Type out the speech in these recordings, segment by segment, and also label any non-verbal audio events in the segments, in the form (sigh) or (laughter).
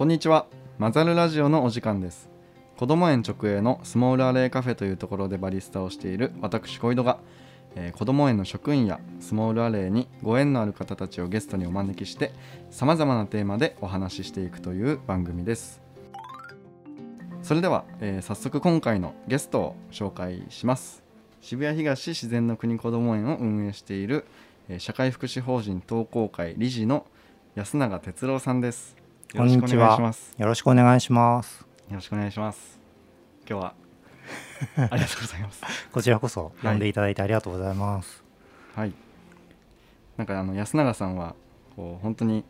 こんにちは。マザルラジオのお時間です。子ども園直営のスモールアレイカフェというところでバリスタをしている私小井戸が、えー、子ども園の職員やスモールアレイにご縁のある方たちをゲストにお招きしてさまざまなテーマでお話ししていくという番組です。それでは、えー、早速今回のゲストを紹介します。渋谷東自然の国こども園を運営している、え、社会福祉法人登校会理事の安永哲郎さんです。こんにちは。よろしくお願いします。よろしくお願いします。今日は (laughs) ありがとうございます。(laughs) こちらこそ呼んでいただいてありがとうございます。はい。なんかあの安永さんはこう本当に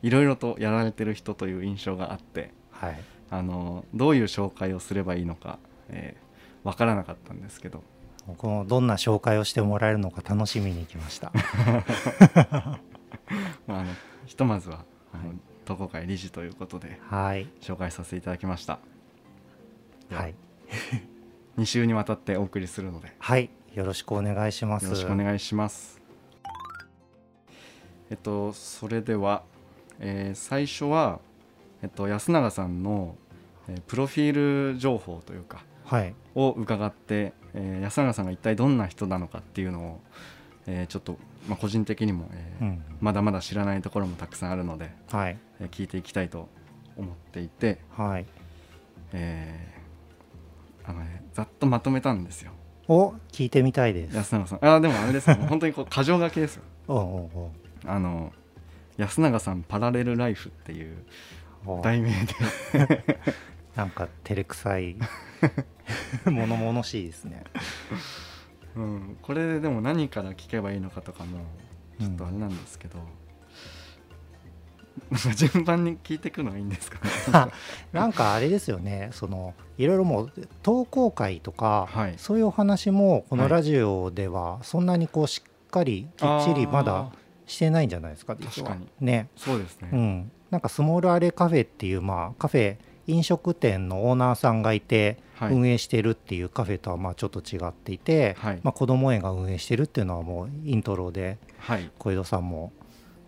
いろいろとやられてる人という印象があって、はい。あのどういう紹介をすればいいのかわ、えー、からなかったんですけど。僕もどんな紹介をしてもらえるのか楽しみに来ました。(laughs) まああのひとまずははい投稿会理事ということで、はい、紹介させていただきました。はい。(laughs) 2週にわたってお送りするのではい。よろしくお願いします。よろしくお願いします。えっとそれでは、えー、最初は、えっと、安永さんの、えー、プロフィール情報というか、はい、を伺って、えー、安永さんが一体どんな人なのかっていうのをえー、ちょっと、まあ、個人的にも、えー、うん、まだまだ知らないところもたくさんあるので、はい。えー、聞いていきたいと思っていて、はい。えーあのね、ざっとまとめたんですよ。お聞いてみたいです。安永さん。あでもあれですね。(laughs) 本当にこう箇条書きですよ。おうおうあの安永さんパラレルライフっていう。題名で。(laughs) なんか照れくさい。(laughs) 物々しいですねうん、これでも何から聞けばいいのかとかもちょっとあれなんですけど、(laughs) うん、順番に聞いていくのはいいんですかね。(laughs) なんかあれですよね。そのいろいろもう投稿会とか、はい、そういうお話もこのラジオではそんなにこうしっかりきっちりまだしてないんじゃないですか確かに。ね。そうですね、うん、なんかスモールアレカフェっていうまあカフェ飲食店のオーナーさんがいて運営してるっていうカフェとはまあちょっと違っていて、はい、まあ、子ども園が運営してるっていうのはもうイントロで小江戸さんも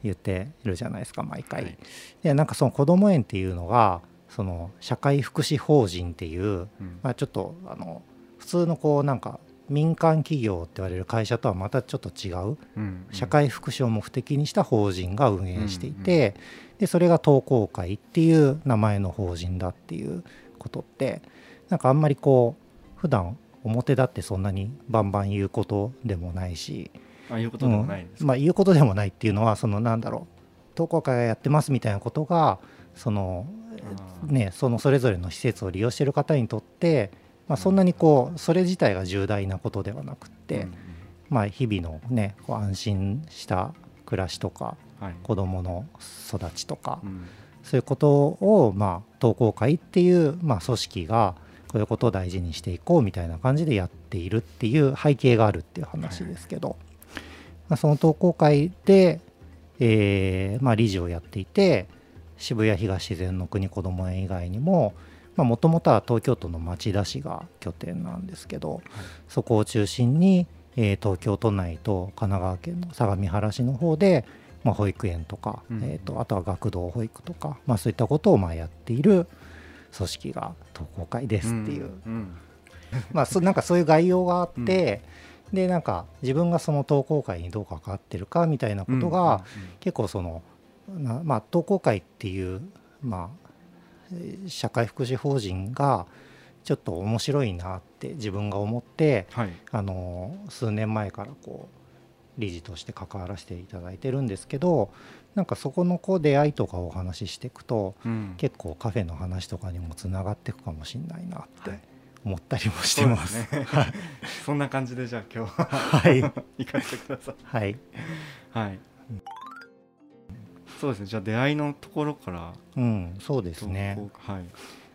言ってるじゃないですか毎回。はい、でなんかその子ども園っていうのがその社会福祉法人っていう、うん、まあ、ちょっとあの普通のこうなんか民間企業って言われる会社とはまたちょっと違う、社会福祉を目的にした法人が運営していて、でそれが投稿会っていう名前の法人だっていうことってなんかあんまりこう普段表だってそんなにバンバン言うことでもないしあ言うことでもないまあ言うことでもないっていうのはそのなんだろう投稿会がやってますみたいなことがそのねそのそれぞれの施設を利用している方にとって、まあ、そんなにこうそれ自体が重大なことではなくって、まあ日々のねこう安心した暮らしとか、子どもの育ちとか、そういうことをまあ投稿会っていうまあ組織がこういうことを大事にしていこうみたいな感じでやっているっていう背景があるっていう話ですけど、はい、まあ、その投稿会で、えーまあ、理事をやっていて渋谷東自然の国こども園以外にももともとは東京都の町田市が拠点なんですけど、はい、そこを中心に、えー、東京都内と神奈川県の相模原市の方で、まあ、保育園とか、うん、えーと、あとは学童保育とか、まあ、そういったことをまあやっている、組織が投稿会ですっていう、うんうん、(laughs) まあそなんかそういう概要があって、うん、でなんか自分がその投稿会にどう関わってるかみたいなことが、結構そのまあ投稿会っていうまあ社会福祉法人がちょっと面白いなって自分が思って、はい、あの数年前からこう理事として関わらせていただいてるんですけどなんかそこのこう出会いとかをお話ししていくと、うん、結構カフェの話とかにもつながっていくかもしれないなって思ったりもしてます。そね、(laughs) そんな感じでじゃあ今日ははい。(laughs) 行かせてください。はい、はい、そうですね。じゃあ出会いのところからうんそうですね。はい、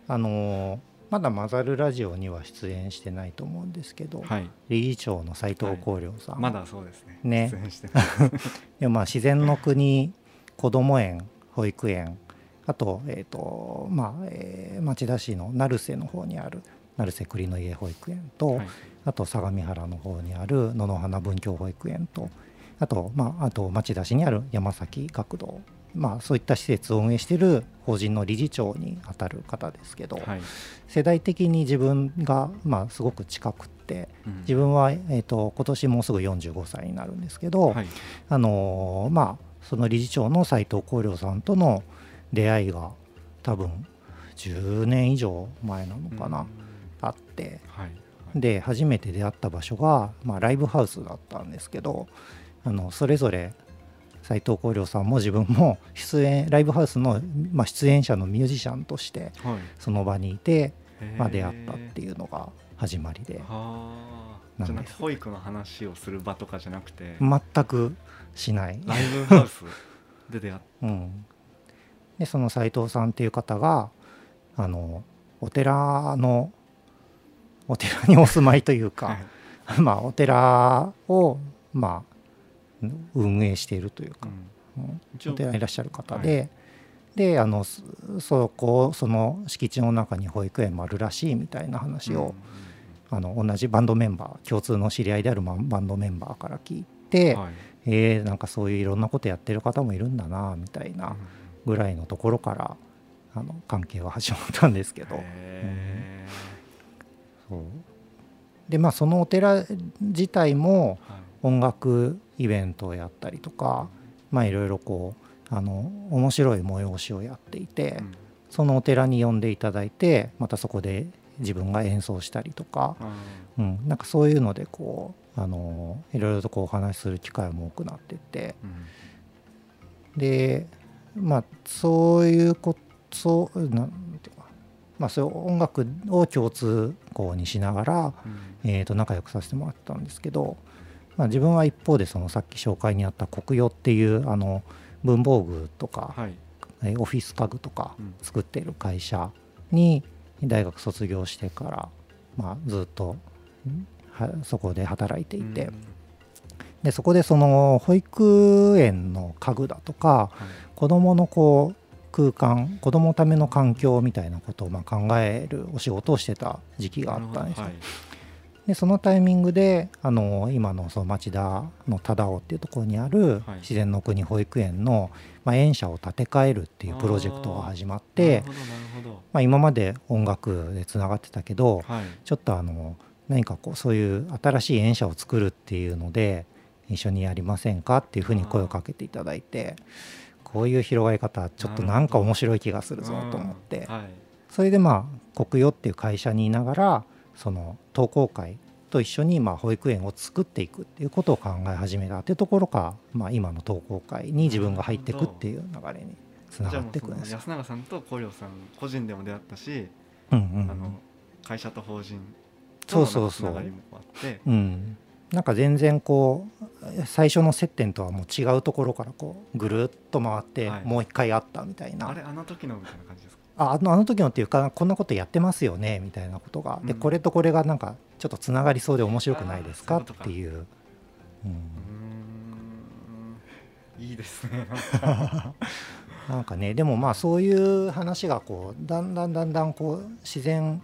あのーまだマザルラジオには出演してないと思うんですけど、はい、理事長の斉藤光良さん、はい、まだそうですね。ね。(laughs) でまあ自然の国こども園保育園あと,、えーとまあえー、町田市の成瀬の方にある成瀬栗の家保育園と、はい、あと相模原の方にある野々花文教保育園とあと,、まあ、あと町田市にある山崎学童まあ、そういった施設を運営している法人の理事長にあたる方ですけど、はい。世代的に自分が、まあ、すごく近くってうん。自分は、えー、と今年もうすぐ45歳になるんですけど、はい。あのーまあ、その理事長の斉藤光良さんとの出会いが多分10年以上前なのかな、うん。あって。はい。で初めて出会った場所が、まあ、ライブハウスだったんですけどあのそれぞれ斉藤光良さんも自分も出演ライブハウスの、まあ、出演者のミュージシャンとしてはい。その場にいて、まあ、出会ったっていうのが始まりで。じゃなくて保育の話をする場とかじゃなくて、全くしない、ライブハウス？(laughs) で出会っうん、でその斉藤さんっていう方があのお寺のお寺にお住まいというた、(laughs) か、まあお寺をまあ運営しているというか、お寺にいらっしゃる方で、であのそそこその敷地の中に保育園もあるらしいみたいな話を、あの同じバンドメンバー共通の知り合いであるバンドメンバーから聞いて、はい。えーなんかそういういろんなことやってる方もいるんだなみたいなぐらいのところからあの関係は始まったんですけど。へそう。でまあそのお寺自体も音楽イベントをやったりとかまあいろいろこうあの面白い催しをやっていて、うん。そのお寺に呼んでいただいてまたそこで自分が演奏したりとか、あうん、なんかそういうのでこうあのいろいろとこうお話しする機会も多くなってって。ーうん。でまあそういうことなんていうかまあそういう音楽を共通項にしながら、うん。えー、と仲良くさせてもらってたんですけど、まあ、自分は一方でそのさっき紹介にあった国用っていうあの文房具とか、はい。えーオフィス家具とかうん。作っている会社に大学卒業してから、まあ、ずっとそこで働いていて、うん。でそこでその保育園の家具だとかはい。子どものこう空間子どものための環境みたいなことをまあ考えるお仕事をしてた時期があったんですよ。はいでそのタイミングであの今のその町田の忠雄っていうところにあるはい。自然の国保育園の、まあ、園舎を建て替えるっていうプロジェクトが始まってなるほどなるほど。まあ、今まで音楽でつながってたけどはい。ちょっとあの何かこうそういう新しい園舎を作るっていうので一緒にやりませんかっていうふうに声をかけていただいてこういう広がり方ちょっとなんか面白い気がするぞと思って。うん。はい。それでまあ国よっていう会社にいながらその登校会と一緒にまあ保育園を作っていくっていうことを考え始めたっていうところから、まあ、今の登校会に自分が入っていくっていう流れにつながっていくんですよ。安永さんと小涼さん個人でも出会ったし、うんうんあの会社と法人そうそうそう。つながりもあって。うん、なんか全然こう最初の接点とはもう違うところからこうぐるっと回ってはい。もう一回会ったみたいな、あれあの時のみたいな感じですか？ああのあの時のっていうかこんなことやってますよねみたいなことが、でうん。これとこれがなんかちょっとつながりそうで面白くないですかっていう。うん。いいですね。なんかなんかねでもまあそういう話がこうだんだんだんだんこう自然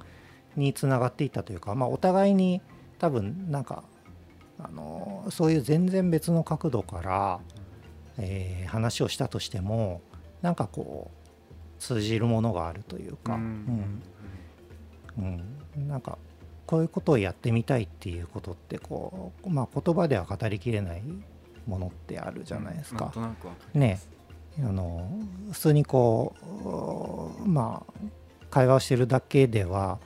につながっていったというか、まあ、お互いに多分なんかあのそういう全然別の角度から、えー話をしたとしてもなんかこう通じるものがあるというか、ううん。ん。うん。なんかこういうことをやってみたいっていうことってこう、まあ、言葉では語りきれないものってあるじゃないですか。ね。あの普通にこうまあ会話をしてるだけでは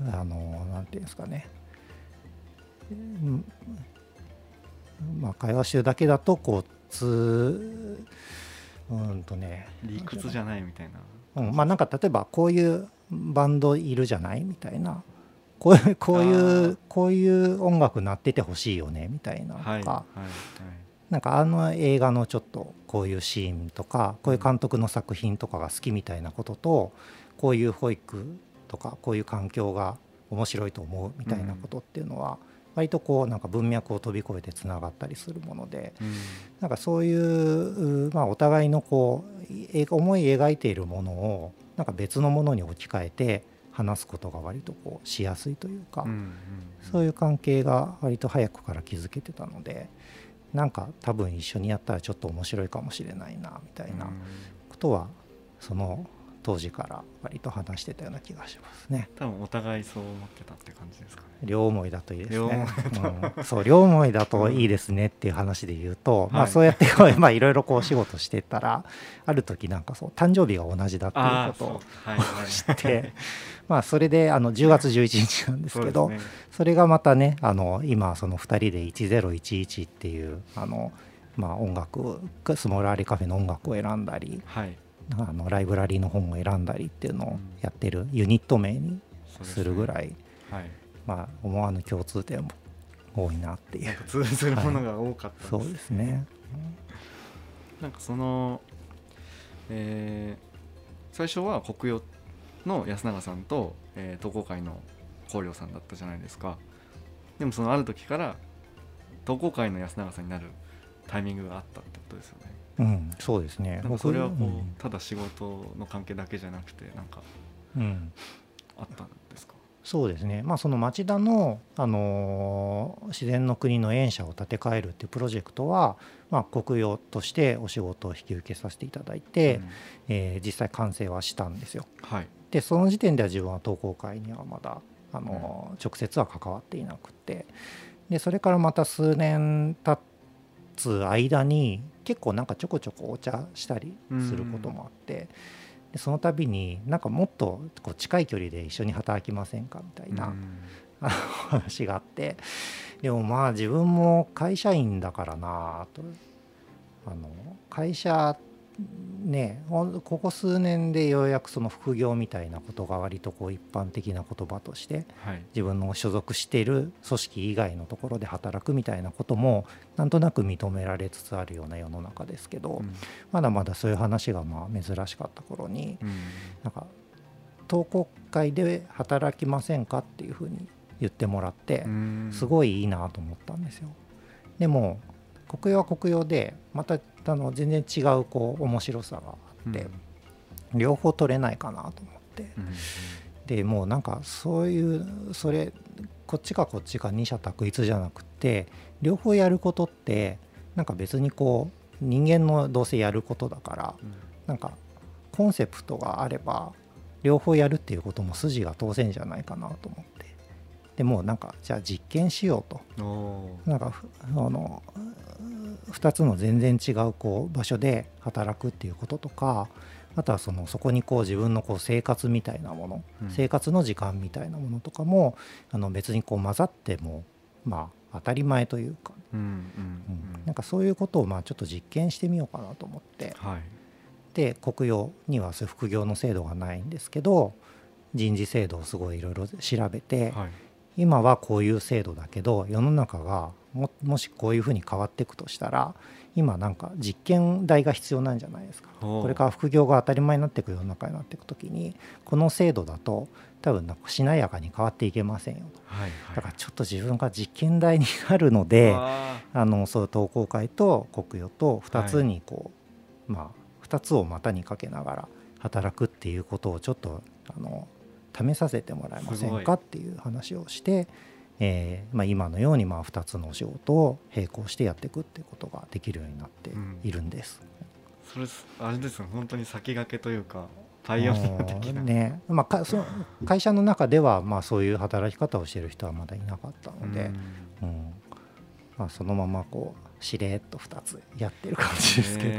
あのなんていうんですかね、うん。まあ、会話してるだけだとこうつうんとね、理屈じゃないみたいな。うん、まあなんか例えばこういうバンドいるじゃないみたいな。こういうこういあうーこういう音楽鳴っててほしいよねみたいなのとか、はいはいはい。なんかあの映画のちょっとこういうシーンとかこういう監督の作品とかが好きみたいなこととこういう保育とかこういう環境が面白いと思うみたいなことっていうのは割とこうなんか文脈を飛び越えてつながったりするものでうん。なんかそういう、まあ、お互いのこうえ思い描いているものをなんか別のものに置き換えて話すことが割とこうしやすいというか、うんうん。そういう関係が割と早くから築けてたのでなんか多分一緒にやったらちょっと面白いかもしれないなみたいなことはその当時から割と話してたような気がしますね。多分お互いそう思ってたって感じですかね。両思いだといいです両ね思、うん、そう両思いだといいですねっていう話で言うと、まあはい。そうやってまあいろいろこう仕事してたらある時なんかそう誕生日が同じだっていうことをはいはい。知ってまあそれであの10月11日なんですけどね。それがまたねあの今その2人で1011っていうあのまあ音楽をスモールアリカフェの音楽を選んだりはいあのライブラリーの本を選んだりっていうのをやってるユニット名にすするぐらい、はい。まあ思わぬ共通点も多いなっていう。通ずるものが多かったそうですね。なんかその、えー最初は国用の安永さんと、えー、会の光陵さんだったじゃないですか。でもそのある時から投稿会の安永さんになるタイミングがあったってことですよねうん。そうですね。なんかそれはこう、僕ただ仕事の関係だけじゃなくてなんかうんうんあったんですか？そうですね、まあ、その町田の、あのー自然の国の園舎を建て替えるっていうプロジェクトは、まあ、国用としてお仕事を引き受けさせていただいて、うん。えー実際完成はしたんですよ。はい。でその時点では自分は投稿会にはまだ、あのー直接は関わっていなくてでそれからまた数年経つ間に結構なんかちょこちょこお茶したりすることもあって。でその度になんかもっとこう近い距離で一緒に働きませんかみたいな、話があってでもまあ自分も会社員だからなとあの会社ねほんここ数年でようやくその副業みたいなことが割とこう一般的な言葉としてはい。自分の所属している組織以外のところで働くみたいなこともなんとなく認められつつあるような世の中ですけど、うん。まだまだそういう話がまあ珍しかった頃にうん。なんか投稿会で働きませんかっていうふうに言ってもらってうん。すごいいいなと思ったんですよ。でも国用は国用でまたあの全然違うこう面白さがあって、両方取れないかなと思って。うん。でもうなんかそういうそれこっちかこっちか二者択一じゃなくて両方やることってなんか別にこう人間のどうせやることだからうん。なんかコンセプトがあれば両方やるっていうことも筋が通せんじゃないかなと思ってでもうなんかじゃあ実験しようと。なんかふあの2つの全然違うこう場所で働くっていうこととかあとはそのそこにこう自分のこう生活みたいなもの、うん。生活の時間みたいなものとかもあの別にこう混ざってもまあ当たり前というか、うんうんなんかそういうことをまあちょっと実験してみようかなと思って。はい。で国用にはそういう副業の制度がないんですけど人事制度をすごいいろいろ調べて、はい今はこういう制度だけど世の中がももしこういうふうに変わっていくとしたら今なんか実験台が必要なんじゃないですか。これから副業が当たり前になっていく世の中になっていく時にこの制度だと多分なんかしなやかに変わっていけませんよ。とはいはい。だからちょっと自分が実験台になるのであ。あのそう投稿会と国用と2つにこう、まあ2つを股にかけながら働くっていうことをちょっとあの試させてもらえませんかっていう話をして、えーまあ、今のようにまあ2つのお仕事を並行してやっていくっていうことができるようになっているんです。ーそれあれですよ本当に先駆けというかパイオニア的な、うんね。まあ、かその会社の中ではまあそういう働き方をしている人はまだいなかったので、うん。まあ、そのままこうしれっと2つやってる感じですけど。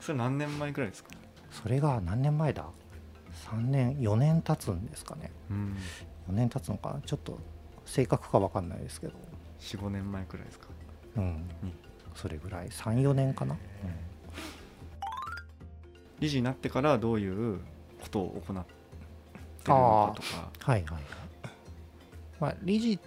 それ何年前くらいですか、それが何年前だ？3年4年経つんですかね。うん、4年経つのかなちょっと正確か分かんないですけど。45年前くらいですか？うん。うん。それぐらい。34年かな、理事になってからどういうことを行ってるのかとか。はいはいはい、まあ、理事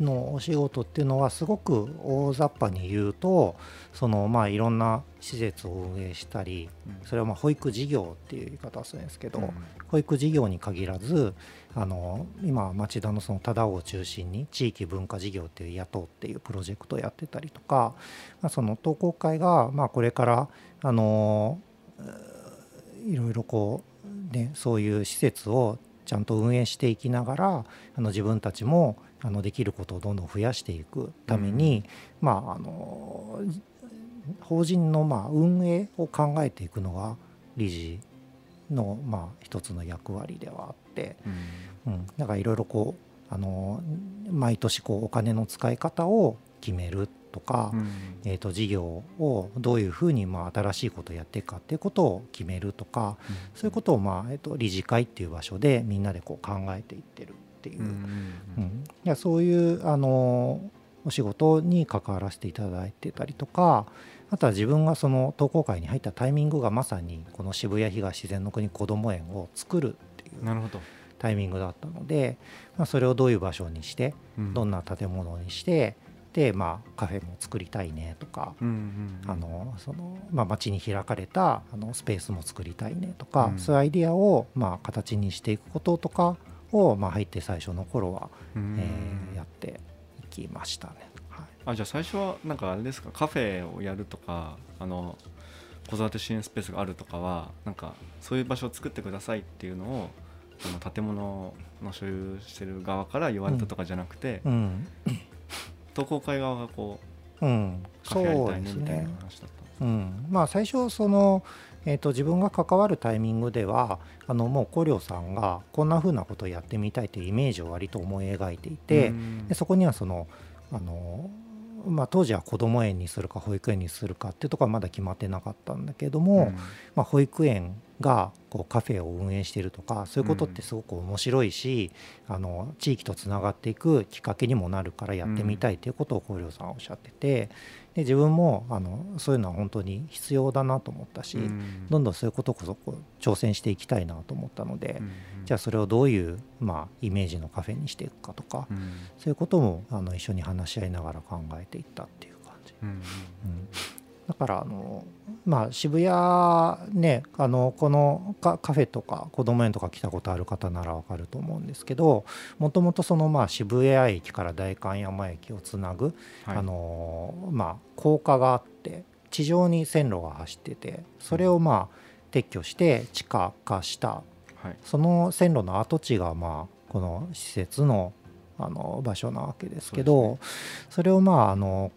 のお仕事っていうのはすごく大雑把に言うとそのまあいろんな施設を運営したりうん。それはまあ保育事業っていう言い方をするんですけど、うん。保育事業に限らずあの今町田のその忠雄を中心に地域文化事業っていう雇うっていうプロジェクトをやってたりとか、まあ、その投稿会がまあこれからあのいろいろこうねそういう施設をちゃんと運営していきながらあの自分たちもあのできることをどんどん増やしていくために、まああの法人のまあ運営を考えていくのが理事のまあ一つの役割ではあって、うん。うん、だからいろいろこうあの毎年こうお金の使い方を決めるとか、うん。えー、と事業をどういうふうにまあ新しいことをやっていくかっていうことを決めるとかそういうことをまあ、えー、と理事会っていう場所でみんなでこう考えていってるっていう、うんうんうん。いやそういうあのお仕事に関わらせていただいてたりとかあとは自分がその投稿会に入ったタイミングがまさにこの渋谷東自然の国こども園を作るっていうなるほど、タイミングだったので、まあ、それをどういう場所にしてうん。どんな建物にしてで、まあ、カフェも作りたいねとか、街に開かれたあのスペースも作りたいねとか、うん。そういうアイデアを、まあ、形にしていくこととかを、まあ、入って最初の頃は、うん。えーやっていきましたね。はい。あじゃあ最初はなんかあれですか？カフェをやるとかあの子育て支援スペースがあるとかはなんかそういう場所を作ってくださいっていうのをあの建物の所有してる側から言われたとかじゃなくて、うん投稿会側がこううん、そうですね。うん、まあ最初その、えー、と自分が関わるタイミングではあのもう古良さんがこんな風なことをやってみたいというイメージを割と思い描いていて、うん。でそこにはそのあの、まあ、当時は子ども園にするか保育園にするかっていうところはまだ決まってなかったんだけども、うん。まあ、保育園がこうカフェを運営しているとかそういうことってすごく面白いし、あの地域とつながっていくきっかけにもなるからやってみたいということを古良さんはおっしゃっててで自分もあのそういうのは本当に必要だなと思ったし、うん。どんどんそういうことこそ挑戦していきたいなと思ったので、うんじゃあそれをどういう、まあ、イメージのカフェにしていくかとか、うん。そういうこともあの一緒に話し合いながら考えていったっていう感じ。うんうんだからあの、まあ、渋谷ねあのこのカカフェとか子ども園とか来たことある方ならわかると思うんですけどもともとそのまあ渋谷駅から代官山駅をつなぐ、はい。あのまあ、高架があって地上に線路が走っててそれをまあ撤去して地下化した。はい。その線路の跡地がまあこの施設のあの場所なわけですけどそれをまああの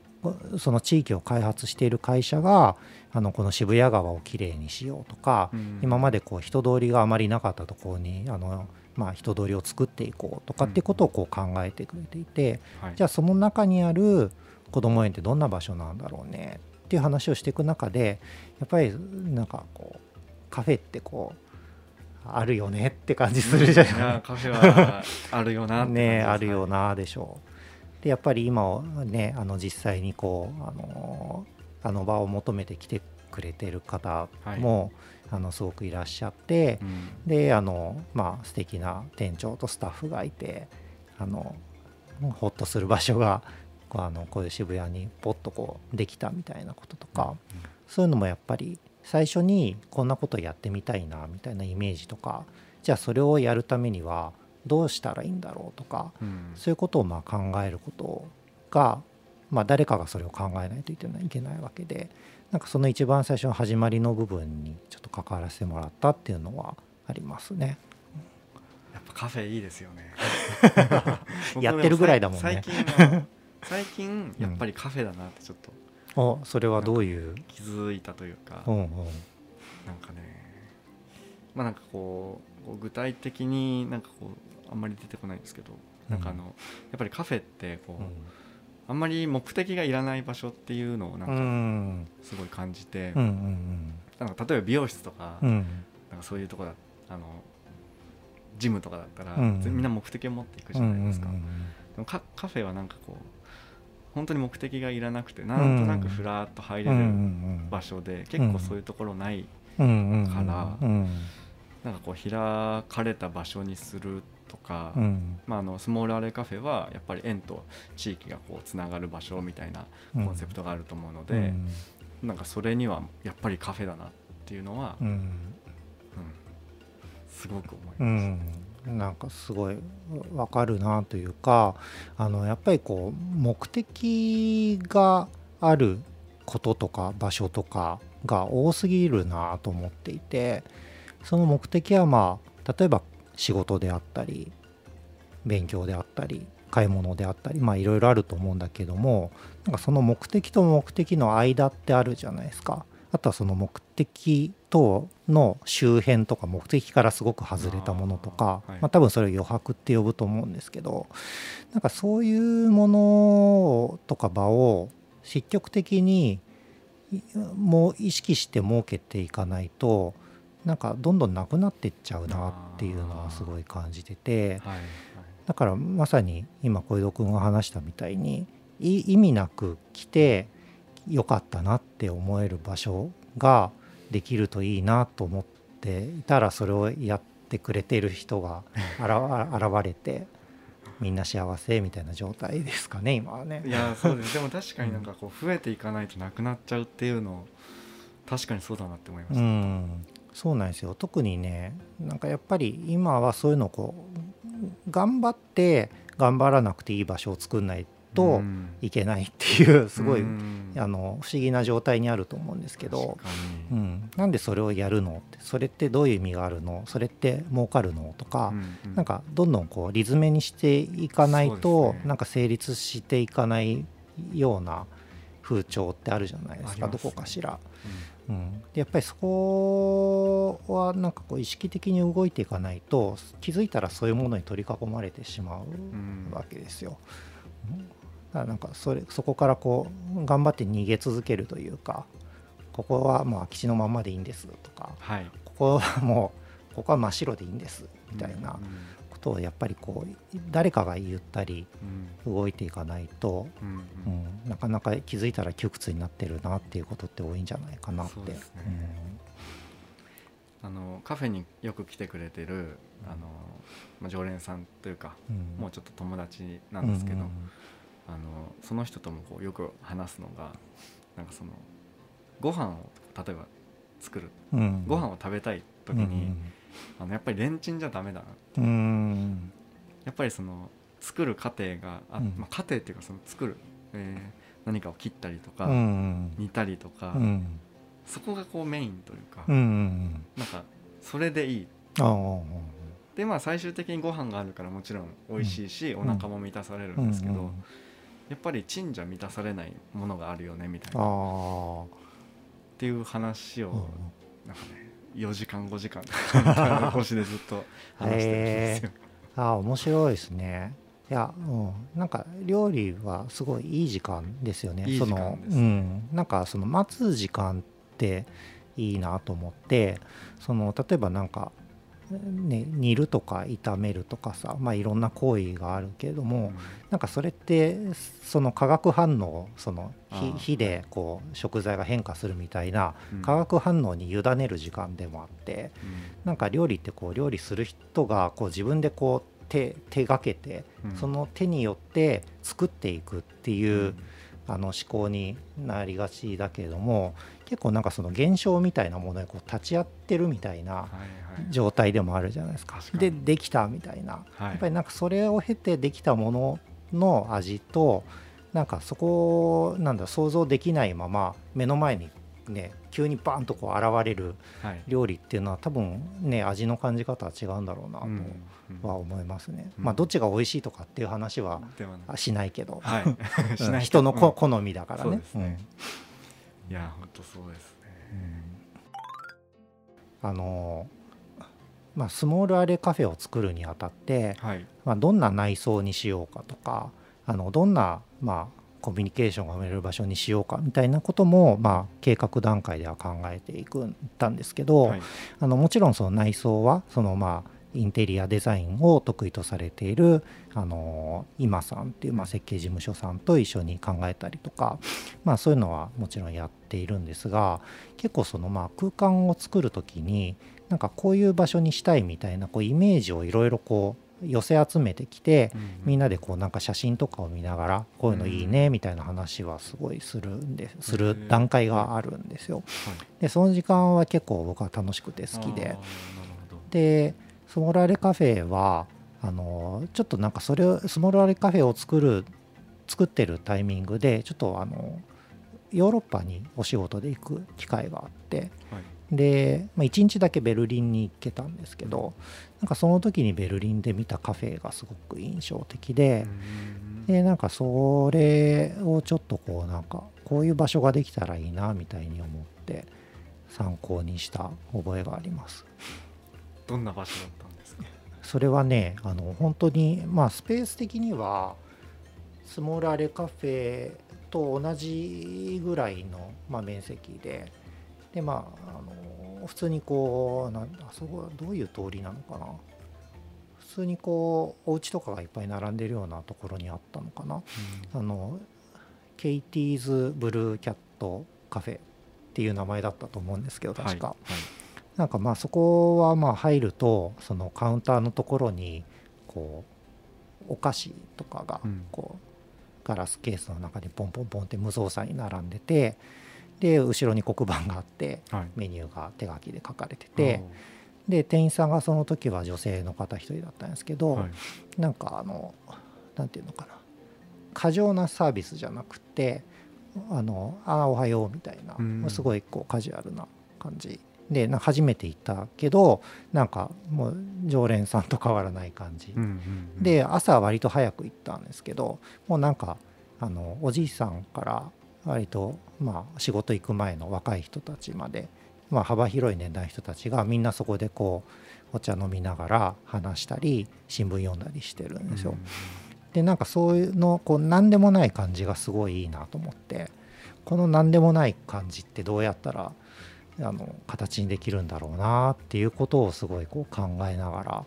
その地域を開発している会社があのこの渋谷川をきれいにしようとか、うん。今までこう人通りがあまりなかったところにあの、まあ、人通りを作っていこうとかっていうことをこう考えてくれていて、はい。じゃあその中にある子ども園ってどんな場所なんだろうねっていう話をしていく中でやっぱりなんかこうカフェってこうあるよねって感じするじゃい？ないやカフェはあるよなねあるよなでしょうでやっぱり今をねあの実際にこうあのあの場を求めてきてくれてる方も、あのすごくいらっしゃってう、ん。であのまあ素敵な店長とスタッフがいてあのほっとする場所がこうあのこういう渋谷にポッとこうできたみたいなこととか、そういうのもやっぱり最初にこんなことやってみたいなみたいなイメージとかじゃあそれをやるためにはどうしたらいいんだろうとかうん。そういうことをまあ考えることが、まあ、誰かがそれを考えないといけないいけないわけでなんかその一番最初の始まりの部分にちょっと関わらせてもらったっていうのはありますね。やっぱカフェいいですよね。(laughs) やってるぐらいだもんね。最近は最近やっぱりカフェだなってちょっとおそれはどういう？気づいたというか、うんうん。なんかねまあなんかこうこう具体的になんかこうあんまり出てこないんですけど、なんかあのやっぱりカフェってこう、あんまり目的がいらない場所っていうのをなうん。んかすごい感じて、なんか例えば美容室とか,、なんかそういうとこだあのジムとかだったら、うんみんな目的を持っていくじうんゃないですか、うんでもカカフェはなんかこう本当に目的がいらなくてなんとなくふらっと入れるん場所で、結構そういうところない、からうんなんかこう開かれた場所にするとか、うん。まあ、あのスモールアレカフェはやっぱり園と地域がこうつながる場所みたいなうん。コンセプトがあると思うので、うん。なんかそれにはやっぱりカフェだなっていうのは、うん。うんすごく思います。うん、なんかすごいわかるなというかあのやっぱりこう目的があることとか場所とかが多すぎるなと思っていてその目的はまあ例えば仕事であったり勉強であったり買い物であったりまあいろいろあると思うんだけどもなんかその目的と目的の間ってあるじゃないですか。あとはその目的との周辺とか目的からすごく外れたものとかまあ、多分それを余白って呼ぶと思うんですけどなんかそういうものとか場を積極的にいもう意識して設けていかないとなんかどんどんなくなっていっちゃうなっていうのはすごい感じててはいだからまさに今小江戸君が話したみたいにい意味なく来てよかったなって思える場所ができるといいなと思っていたらそれをやってくれている人が現 (laughs) 現れてみんな幸せみたいな状態ですかね今はね。い。やそうです。でも確かになんかこう増えていかないとなくなっちゃうっていうの確かにそうだなって思いましうた、ん、そうなんですよ。特にねなんかやっぱり今はそういうのをこう頑張って頑張らなくていい場所を作んないとん。いけないっていうすごい、うんあの不思議な状態にあると思うんですけどうん、なんでそれをやるのってそれってどういう意味があるの？それって儲かるのとか、うんうん。なんかどんどんこうリズメにしていかないと、ね。なんか成立していかないような風潮ってあるじゃないですか。どこかしら。うん。うん、でやっぱりそこはなんかこう意識的に動いていかないと気づいたらそういうものに取り囲まれてしまうん。うわけですよ。うん。だからなんかそれそこからこう頑張って逃げ続けるというかここはもう空き地のまんまでいいんですとかはい。ここはもうここは真っ白でいいんですみたいなうんことをやっぱりこう誰かが言ったりうん。動いていかないと、うんうん。うん、なかなか気づいたら窮屈になってるなっていうことって多いんじゃないかなって。あのカフェによく来てくれてるあの、まあ、常連さんというかうん。もうちょっと友達なんですけど、うんあのその人ともこうよく話すのがなんかそのご飯を例えば作る。うんご飯を食べたい時に、あのやっぱりレンチンじゃダメだな。うん。うんやっぱりその作る過程があ、うん。まあ、過程っていうかその作る、えー何かを切ったりとか、うん。煮たりとか、うん。そこがこうメインというか、うなんかそれでいい。でまあ最終的にご飯があるからもちろん美味しいし、ん。お腹も満たされるんですけど、やっぱりチンじゃ満たされないものがあるよねみたいあなっあていう話を、うん。なんかね4時間5時間 (laughs) 星でずっと話してるんですよ。ああ面白いですね。いや、うん、なんか料理はすごいいい時間ですよね。いいそのうん、なんかその待つ時間っていいなと思ってその例えばなんか、ね、煮るとか炒めるとかさ、まあ、いろんな行為があるけれども、なんかそれってその化学反応その火火でこう食材が変化するみたいなうん。化学反応に委ねる時間でもあってなんか料理ってこう料理する人がこう自分でこう手手がけてうん。その手によって作っていくってういうん。あの思考になりがちだけれども結構なんかその現象みたいなものにこう立ち会ってるみたいなはいはい。状態でもあるじゃないですか。確かに。でできたみたいな。はい。やっぱりなんかそれを経てできたものの味となんかそこをなんだ想像できないまま目の前にね急にバーンとこう現れるはい。料理っていうのは多分ね味の感じ方は違うんだろうなうん。とは思いますね。うん。まあどっちが美味しいとかっていう話はしないけど、はい。(laughs) 人の好みだからね。そうです。ねいや本当そうですね。うん。あのまあスモールアレカフェを作るにあたって、はい。まあ、どんな内装にしようかとかあのどんな、まあ、コミュニケーションが生まれる場所にしようかみたいなことも、まあ、計画段階では考えていくたんですけど、はい。あのもちろんその内装はそのまあインテリアデザインを得意とされているあの今さんっていうまあ設計事務所さんと一緒に考えたりとか、まあ、そういうのはもちろんやっているんですが結構そのまあ空間を作る時になんかこういう場所にしたいみたいなこうイメージをいろいろこう寄せ集めてきてみんななでこうなんか写真とかを見ながらこういうのいいねみたいな話はすごいするんでする段階があるんですよ。でその時間は結構僕は楽しくて好きで。でスモールアレカフェはあのちょっとなんかそれをスモールアレカフェを作る作ってるタイミングでちょっとあのヨーロッパにお仕事で行く機会があってで、まあ、1日だけベルリンに行けたんですけどなんかその時にベルリンで見たカフェがすごく印象的ででなんかそれをちょっとこうなんかこういう場所ができたらいいなみたいに思って参考にした覚えがありますどんな場所だったんですか？それはねあの本当にまあスペース的にはスモールアレカフェと同じぐらいの、まあ、面積ででまああの普通にこうなんあそこはどういう通りなのかな？普通にこうお家とかがいっぱい並んでるようなところにあったのかな、あのケイティーズ・ブルーキャットカフェっていう名前だったと思うんですけど確か、はいなんかまあそこはまあ入るとそのカウンターのところにこうお菓子とかがうん。こうガラスケースの中にポンポンポンって無造作に並んでてで後ろに黒板があってはい。メニューが手書きで書かれててで店員さんがその時は女性の方一人だったんですけど、はい。なんかあのなんていうのかな過剰なサービスじゃなくてあのあおはようみたいな、うん。すごいこうカジュアルな感じで初めて行ったけどなんかもう常連さんと変わらない感じ、うんうんうん。で朝割と早く行ったんですけどもうなんかあのおじいさんから割とまあ仕事行く前の若い人たちまで、まあ、幅広い年代の人たちがみんなそこでこうお茶飲みながら話したり新聞読んだりしてるんですよ。でなんかそういうのこう何でもない感じがすごいいいなと思ってこの何でもない感じってどうやったらあの形にできるんだろうなっていうことをすごいこう考えながら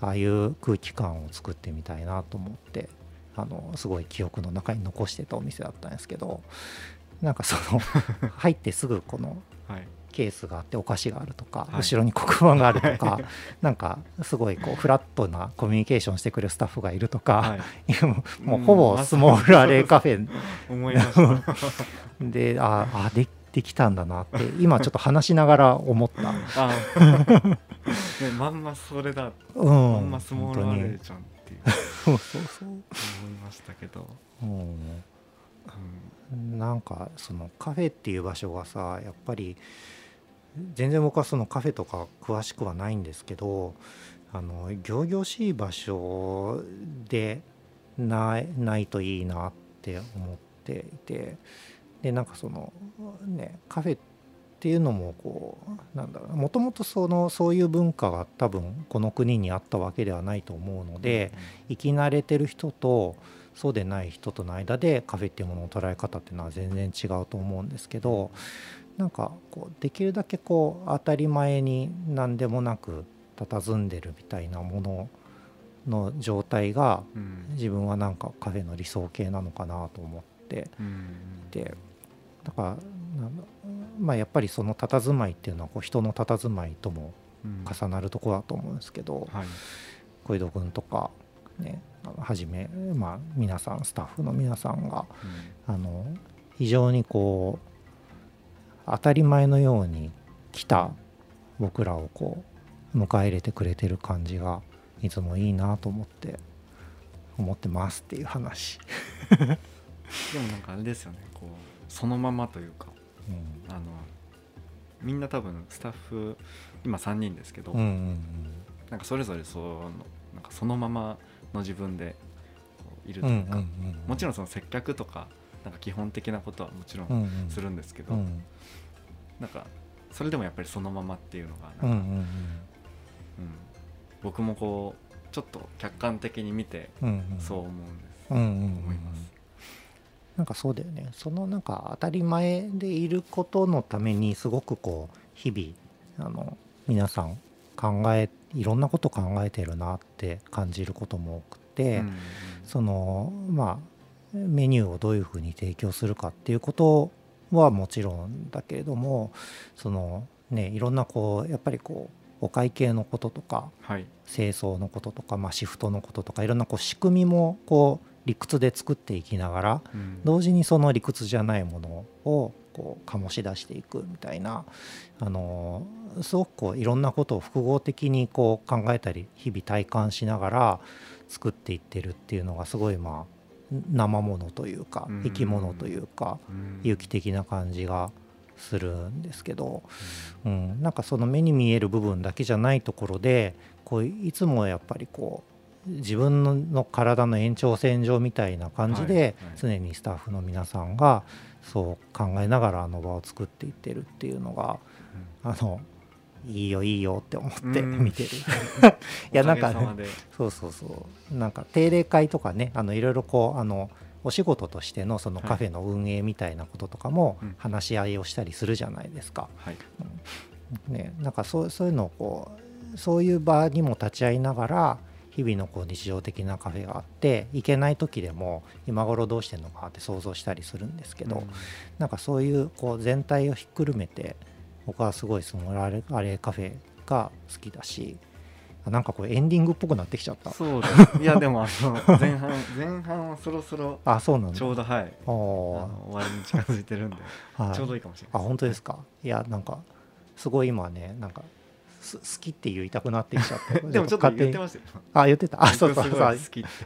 ああいう空気感を作ってみたいなと思ってあのすごい記憶の中に残してたお店だったんですけどなんかその (laughs) 入ってすぐこのはい。ケースがあってお菓子があるとか、はい。後ろに黒板があるとか (laughs) なんかすごいこうフラットなコミュニケーションしてくれるスタッフがいるとか、はい。もうほぼスモールアレーカフェで (laughs) ああでできたんだなって今ちょっと話しながら思った。(laughs) あねまんまそれだ。うん、まんまスモールアレ本ーじゃんっていう。そう (laughs) そうそう、思いましたけど、うん。うんなんかそのカフェっていう場所がさやっぱり全然僕はそのカフェとか詳しくはないんですけどあの仰々しい場所でないないといいなって思っていてでなんかそのねカフェっていうのもこうなんだろうもともとそのそういう文化が多分この国にあったわけではないと思うので、生き慣れてる人とそうでない人との間でカフェっていうものの捉え方っていうのは全然違うと思うんですけどなんかこうできるだけこう当たり前に何でもなく佇んでるみたいなものの状態がうん。自分はなんかカフェの理想形なのかなと思って。うんてだからまあやっぱりその佇まいっていうのはこう人の佇まいともうん。重なるところだと思うんですけど、はい。小井戸君とかねはじめ、まあ、皆さんスタッフの皆さんがあの非常にこう当たり前のように来た僕らをこう迎え入れてくれてる感じがいつもいいなと思って思ってますっていう話、(laughs) でもなんかあれですよねこうそのままというかうん。あのみんな多分スタッフ今3人ですけど、うんうんなんかそれぞれそのなんかそのままの自分でいるうんうんというか、うんうん。もちろんその接客とかなんか基本的なことはもちろうんんうん。するんですけど、うん。なんかそれでもやっぱりそのままっていうのがなんか、うんうん。うん。僕もこうちょっと客観的に見てうんうん。そう思うんです、うんうんうん。思います。なんかそうだよね。そのなんか当たり前でいることのためにすごくこう日々あの皆さん考えいろんなこと考えてるなって感じることも多くて、うんそのまあメニューをどういうふうに提供するかっていうことはもちろんだけれどもそのねいろんなこうやっぱりこうお会計のこととかはい、清掃のこととか、まあ、シフトのこととかいろんなこう仕組みもこう理屈で作っていきながらうん。同時にその理屈じゃないものをこう醸し出していくみたいなあのすごくこういろんなことを複合的にこう考えたり日々体感しながら作っていってるっていうのがすごいまあ生ものというかうん。生き物というかうん。有機的な感じがするんですけど、うん、なんかその目に見える部分だけじゃないところでこういつもやっぱりこう自分の体の延長線上みたいな感じで常にスタッフの皆さんがそう考えながらあの場を作っていってるっていうのがあのいいよいいよって思ってうん。見てる。(laughs) いやなんかおかげさまで。そうそうそう。なんか定例会とかねあのいろいろこうあのお仕事としてのそのカフェの運営みたいなこととかもうん。話し合いをしたりするじゃないですか。はい。ね、なんかそうそういうのをこうそういう場にも立ち会いながら日々のこう日常的なカフェがあって行けない時でも今頃どうしてんのかなって想像したりするんですけど、うん。なんかそういうこう全体をひっくるめて僕はすごいスモールアレアレカフェが好きだしあなんかこれエンディングっぽくなってきちゃった。そうです。いや (laughs) でもあの前半前半はそろそろあそうなんだ。ちょうどはい。終わりに近づいてるんで (laughs) はい。ちょうどいいかもしれあない。本当ですか？いやなんかすごい今ねなんかす好きって言いたくなってきちゃって (laughs) でもちょっと言ってましたよ。あ言ってた。あそうそう僕そう。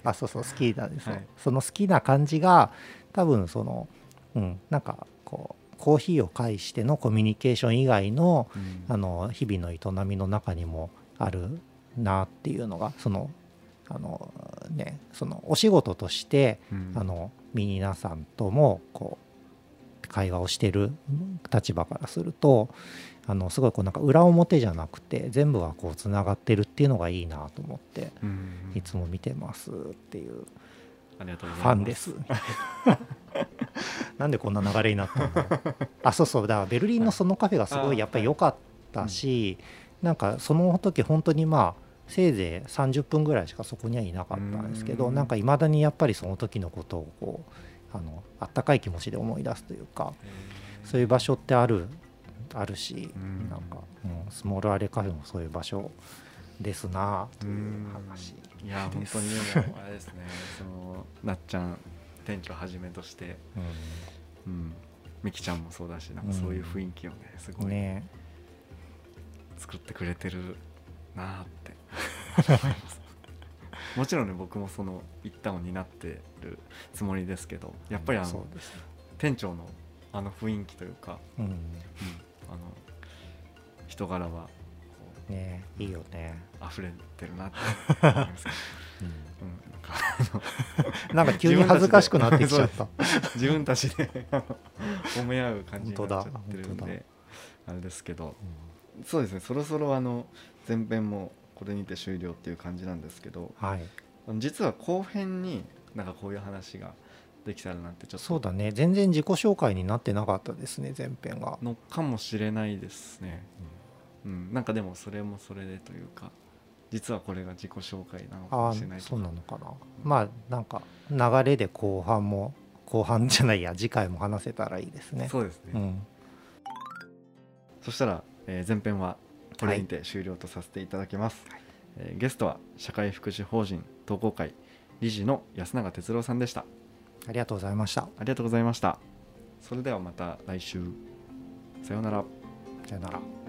あそうそう好きなんですよ、はい。その好きな感じが多分そのうんなんかこうコーヒーを介してのコミュニケーション以外のうん。あの日々の営みの中にもあるなっていうのがそのあのねそのお仕事としてうん。あの皆さんともこう会話をしてる立場からするとあのすごいこうなんか裏表じゃなくて全部がこうつながってるっていうのがいいなと思ってうん。いつも見てますっていうありがとうございます。ファンです。(laughs) なんでこんな流れになったんだ (laughs) あそうそう。だからベルリンのそのカフェがすごいやっぱり良かったし、なんかその時本当にまあせいぜい30分ぐらいしかそこにはいなかったんですけどうん。なんかいまだにやっぱりその時のことをこうあのあったかい気持ちで思い出すというかそういう場所ってあるあるし、うん。なんか、うん、スモールアレカフェもそういう場所ですなといううん。話。いや本当にでもあれですね。(laughs) そのなっちゃん店長はじめとして。うん。うん。みきちゃんもそうだしなんかそういう雰囲気をねすごいね。作ってくれてるなあって。思いますもちろんね僕もその一端を担ってるつもりですけどやっぱりあの店長のあの雰囲気というか、うん。うん、あの人柄はこね。いいよね、う溢れてるなって。思いますけど、うんうん、(laughs) なんか急に恥ずかしくなってきちゃった。自分たちで褒め合う感じになっちゃってるんであれですけどそうですね。そろそろあの前編もこれにて終了っていう感じなんですけどはい、実は後編になんかこういう話ができたらなんてちょっと。そうだね、全然自己紹介になってなかったですね、前編が。のかもしれないですね、うん、なんかでもそれもそれでというか実はこれが自己紹介なのかもしれない、とそうなのかな。まあ、なんか流れで後半も、後半じゃないや、次回も話せたらいいですね。そうですね、うん、そしたら、えー前編はこれにて終了とさせていただきます、えーゲストは社会福祉法人同好会理事の安永哲郎さんでしたありがとうございました。ありがとうございましたそれではまた来週さようならさよなら。